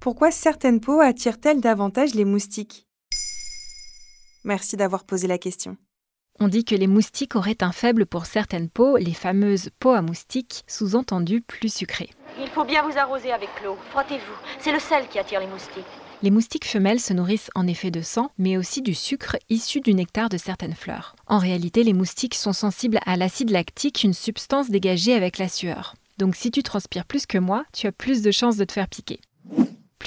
Pourquoi certaines peaux attirent-elles davantage les moustiques? Merci d'avoir posé la question. On dit que les moustiques auraient un faible pour certaines peaux, les fameuses peaux à moustiques, sous-entendu plus sucrées. Il faut bien vous arroser avec l'eau. Frottez-vous. C'est le sel qui attire les moustiques. Les moustiques femelles se nourrissent en effet de sang, mais aussi du sucre issu du nectar de certaines fleurs. En réalité, les moustiques sont sensibles à l'acide lactique, une substance dégagée avec la sueur. Donc si tu transpires plus que moi, tu as plus de chances de te faire piquer.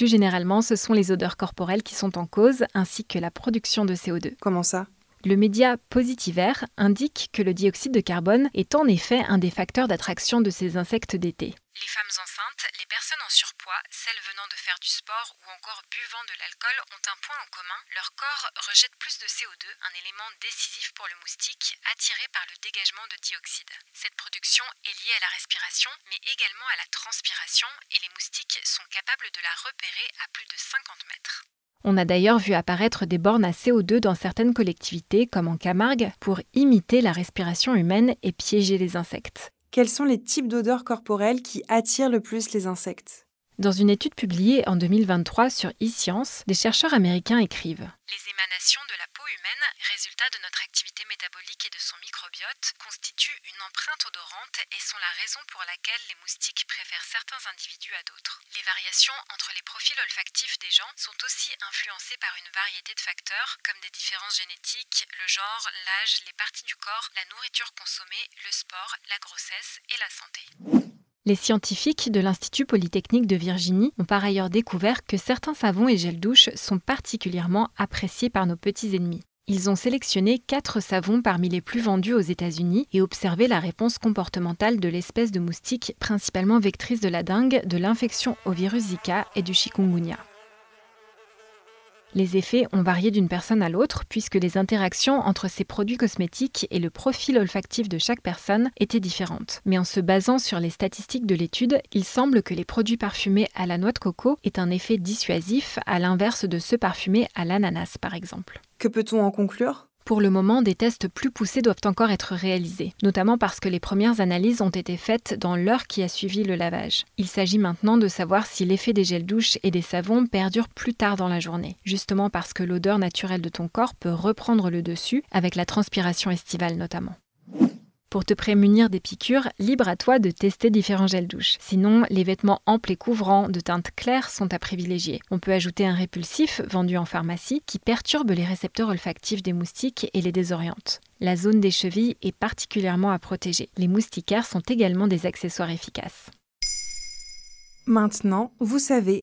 Plus généralement, ce sont les odeurs corporelles qui sont en cause, ainsi que la production de CO2. Comment ça? Le média Positiver indique que le dioxyde de carbone est en effet un des facteurs d'attraction de ces insectes d'été. Les femmes enceintes, les personnes en surpoids, celles venant de faire du sport ou encore buvant de l'alcool ont un point en commun, leur corps rejette plus de CO2, un élément décisif pour le moustique, attiré par le dégagement de dioxyde. Cette production est liée à la respiration, mais également à la transpiration, et les moustiques sont capables de la repérer à plus de 50 mètres. On a d'ailleurs vu apparaître des bornes à CO2 dans certaines collectivités, comme en Camargue, pour imiter la respiration humaine et piéger les insectes quels sont les types d'odeurs corporelles qui attirent le plus les insectes? Dans une étude publiée en 2023 sur eScience, des chercheurs américains écrivent Les émanations de la peau humaine, résultat de notre activité métabolique et de son microbiote, constituent une empreinte odorante et sont la raison pour laquelle les moustiques préfèrent certains individus à d'autres. Les variations entre les profils olfactifs des gens sont aussi influencées par une variété de facteurs comme des différences génétiques, le genre, l'âge, les parties du corps, la nourriture consommée, le sport, la grossesse et la santé. Les scientifiques de l'Institut Polytechnique de Virginie ont par ailleurs découvert que certains savons et gels douche sont particulièrement appréciés par nos petits ennemis. Ils ont sélectionné quatre savons parmi les plus vendus aux États-Unis et observé la réponse comportementale de l'espèce de moustique principalement vectrice de la dengue, de l'infection au virus Zika et du chikungunya. Les effets ont varié d'une personne à l'autre puisque les interactions entre ces produits cosmétiques et le profil olfactif de chaque personne étaient différentes. Mais en se basant sur les statistiques de l'étude, il semble que les produits parfumés à la noix de coco aient un effet dissuasif à l'inverse de ceux parfumés à l'ananas par exemple. Que peut-on en conclure? Pour le moment, des tests plus poussés doivent encore être réalisés, notamment parce que les premières analyses ont été faites dans l'heure qui a suivi le lavage. Il s'agit maintenant de savoir si l'effet des gels douches et des savons perdure plus tard dans la journée, justement parce que l'odeur naturelle de ton corps peut reprendre le dessus, avec la transpiration estivale notamment. Pour te prémunir des piqûres, libre à toi de tester différents gels douche. Sinon, les vêtements amples et couvrants de teinte claire sont à privilégier. On peut ajouter un répulsif vendu en pharmacie qui perturbe les récepteurs olfactifs des moustiques et les désoriente. La zone des chevilles est particulièrement à protéger. Les moustiquaires sont également des accessoires efficaces. Maintenant, vous savez